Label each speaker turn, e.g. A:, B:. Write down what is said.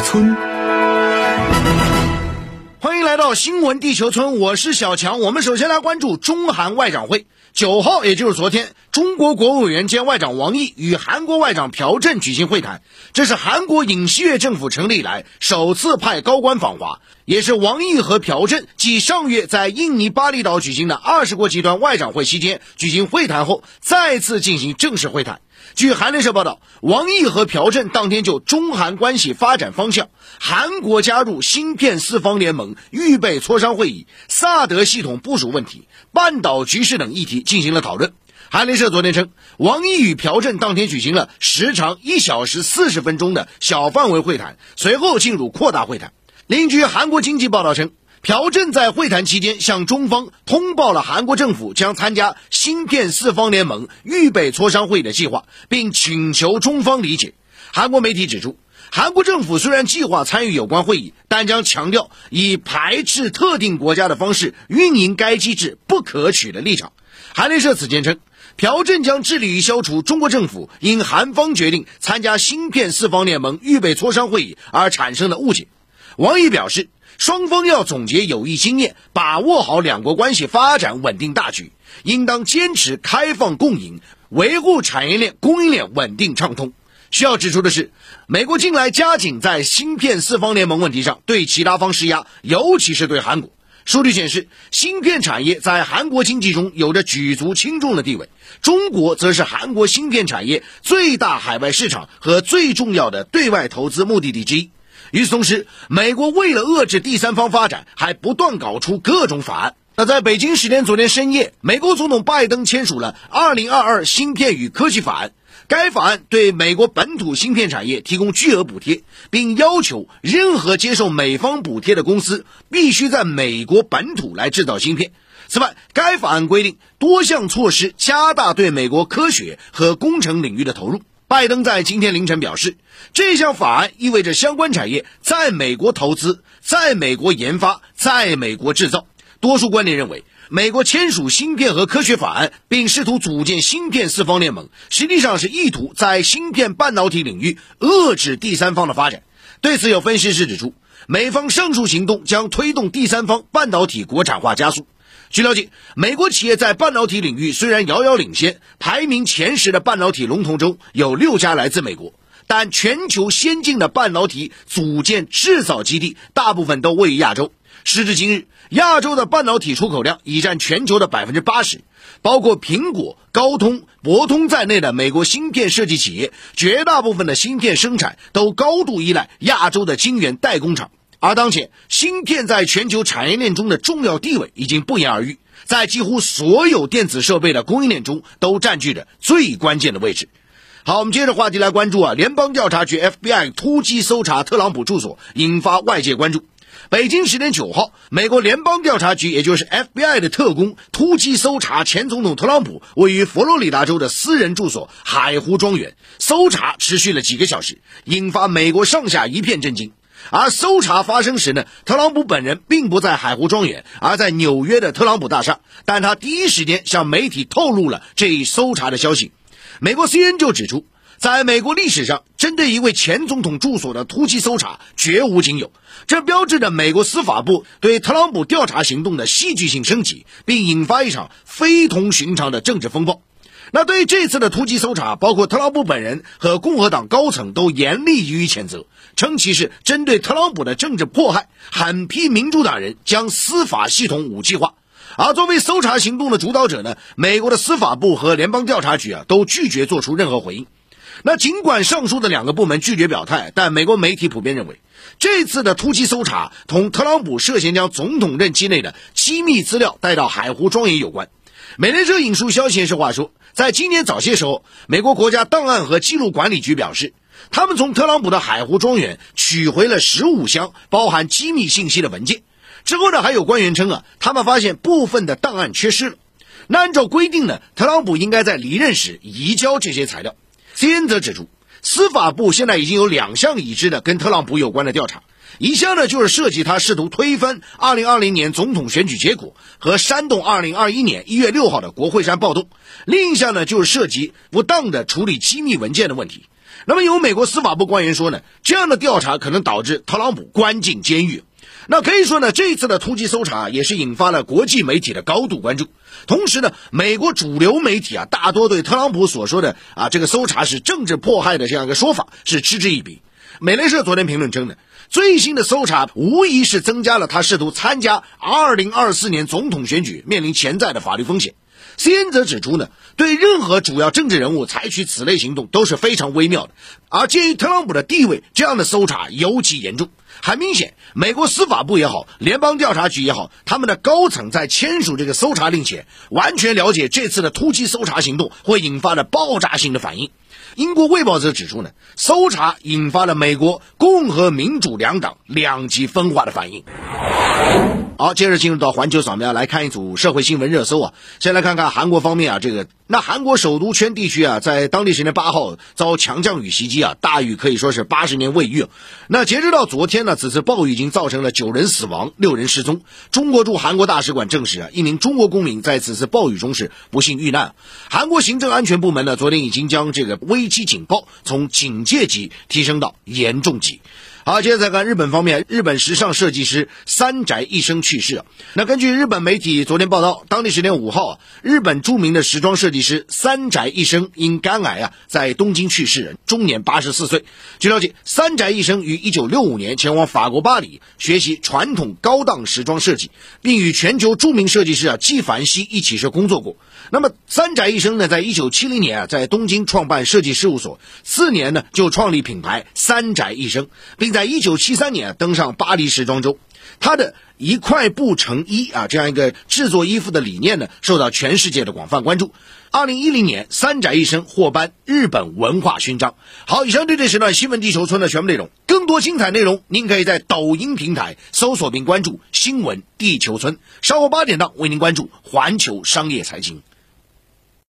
A: 村。
B: 欢迎来到新闻地球村，我是小强。我们首先来关注中韩外长会。九号，也就是昨天，中国国务委员兼外长王毅与韩国外长朴正举行会谈，这是韩国尹锡悦政府成立以来首次派高官访华，也是王毅和朴正继上月在印尼巴厘岛举行的二十国集团外长会期间举行会谈后，再次进行正式会谈。据韩联社报道，王毅和朴正当天就中韩关系发展方向、韩国加入芯片四方联盟预备磋商会议、萨德系统部署问题、半岛局势等议题进行了讨论。韩联社昨天称，王毅与朴正当天举行了时长一小时四十分钟的小范围会谈，随后进入扩大会谈。另据韩国经济报道称。朴正在会谈期间向中方通报了韩国政府将参加芯片四方联盟预备磋商会议的计划，并请求中方理解。韩国媒体指出，韩国政府虽然计划参与有关会议，但将强调以排斥特定国家的方式运营该机制不可取的立场。韩联社此前称，朴正将致力于消除中国政府因韩方决定参加芯片四方联盟预备磋商会议而产生的误解。王毅表示。双方要总结有益经验，把握好两国关系发展稳定大局，应当坚持开放共赢，维护产业链供应链稳定畅通。需要指出的是，美国近来加紧在芯片四方联盟问题上对其他方施压，尤其是对韩国。数据显示，芯片产业在韩国经济中有着举足轻重的地位，中国则是韩国芯片产业最大海外市场和最重要的对外投资目的地之一。与此同时，美国为了遏制第三方发展，还不断搞出各种法案。那在北京时间昨天深夜，美国总统拜登签署了《二零二二芯片与科技法案》。该法案对美国本土芯片产业提供巨额补贴，并要求任何接受美方补贴的公司必须在美国本土来制造芯片。此外，该法案规定多项措施，加大对美国科学和工程领域的投入。拜登在今天凌晨表示，这项法案意味着相关产业在美国投资、在美国研发、在美国制造。多数观点认为，美国签署芯片和科学法案，并试图组建芯片四方联盟，实际上是意图在芯片半导体领域遏制第三方的发展。对此，有分析师指出，美方上述行动将推动第三方半导体国产化加速。据了解，美国企业在半导体领域虽然遥遥领先，排名前十的半导体龙头中有六家来自美国，但全球先进的半导体组件制造基地大部分都位于亚洲。时至今日，亚洲的半导体出口量已占全球的百分之八十，包括苹果、高通、博通在内的美国芯片设计企业，绝大部分的芯片生产都高度依赖亚洲的晶圆代工厂。而当前，芯片在全球产业链中的重要地位已经不言而喻，在几乎所有电子设备的供应链中都占据着最关键的位置。好，我们接着话题来关注啊，联邦调查局 FBI 突击搜查特朗普住所，引发外界关注。北京时间九号，美国联邦调查局，也就是 FBI 的特工突击搜查前总统特朗普位于佛罗里达州的私人住所海湖庄园，搜查持续了几个小时，引发美国上下一片震惊。而搜查发生时呢，特朗普本人并不在海湖庄园，而在纽约的特朗普大厦。但他第一时间向媒体透露了这一搜查的消息。美国 CNN 就指出，在美国历史上，针对一位前总统住所的突击搜查绝无仅有，这标志着美国司法部对特朗普调查行动的戏剧性升级，并引发一场非同寻常的政治风暴。那对于这次的突击搜查，包括特朗普本人和共和党高层都严厉予以谴责，称其是针对特朗普的政治迫害，狠批民主党人将司法系统武器化。而作为搜查行动的主导者呢，美国的司法部和联邦调查局啊都拒绝做出任何回应。那尽管上述的两个部门拒绝表态，但美国媒体普遍认为，这次的突击搜查同特朗普涉嫌将总统任期内的机密资料带到海湖庄园有关。美联社引述消息人士话说。在今年早些时候，美国国家档案和记录管理局表示，他们从特朗普的海湖庄园取回了十五箱包含机密信息的文件。之后呢，还有官员称啊，他们发现部分的档案缺失了。那按照规定呢，特朗普应该在离任时移交这些材料。CNN 则指出，司法部现在已经有两项已知的跟特朗普有关的调查。一项呢，就是涉及他试图推翻2020年总统选举结果和煽动2021年1月6号的国会山暴动；另一项呢，就是涉及不当的处理机密文件的问题。那么有美国司法部官员说呢，这样的调查可能导致特朗普关进监狱。那可以说呢，这一次的突击搜查也是引发了国际媒体的高度关注。同时呢，美国主流媒体啊，大多对特朗普所说的啊这个搜查是政治迫害的这样一个说法是嗤之以鼻。美联社昨天评论称呢，最新的搜查无疑是增加了他试图参加2024年总统选举面临潜在的法律风险。Cn 则指出呢，对任何主要政治人物采取此类行动都是非常微妙的，而鉴于特朗普的地位，这样的搜查尤其严重。很明显，美国司法部也好，联邦调查局也好，他们的高层在签署这个搜查令前，完全了解这次的突击搜查行动会引发的爆炸性的反应。英国《卫报》则指出呢，搜查引发了美国共和民主两党两极分化的反应。好，接着进入到环球扫描，来看一组社会新闻热搜啊。先来看看韩国方面啊，这个那韩国首都圈地区啊，在当地时间八号遭强降雨袭击啊，大雨可以说是八十年未遇。那截止到昨天呢，此次暴雨已经造成了九人死亡，六人失踪。中国驻韩国大使馆证实啊，一名中国公民在此次暴雨中是不幸遇难。韩国行政安全部门呢，昨天已经将这个危机警报从警戒级提升到严重级。好，接着再看日本方面，日本时尚设计师三宅一生去世。那根据日本媒体昨天报道，当地时间五号，日本著名的时装设计师三宅一生因肝癌啊，在东京去世，终年八十四岁。据了解，三宅一生于一九六五年前往法国巴黎学习传统高档时装设计，并与全球著名设计师啊纪梵希一起是工作过。那么三宅一生呢，在一九七零年啊，在东京创办设计事务所，次年呢就创立品牌三宅一生，并在一九七三年登上巴黎时装周。他的一块布成衣啊，这样一个制作衣服的理念呢，受到全世界的广泛关注。二零一零年，三宅一生获颁日本文化勋章。好，以上对这时段新闻地球村的全部内容，更多精彩内容，您可以在抖音平台搜索并关注“新闻地球村”。稍后八点档为您关注环球商业财经。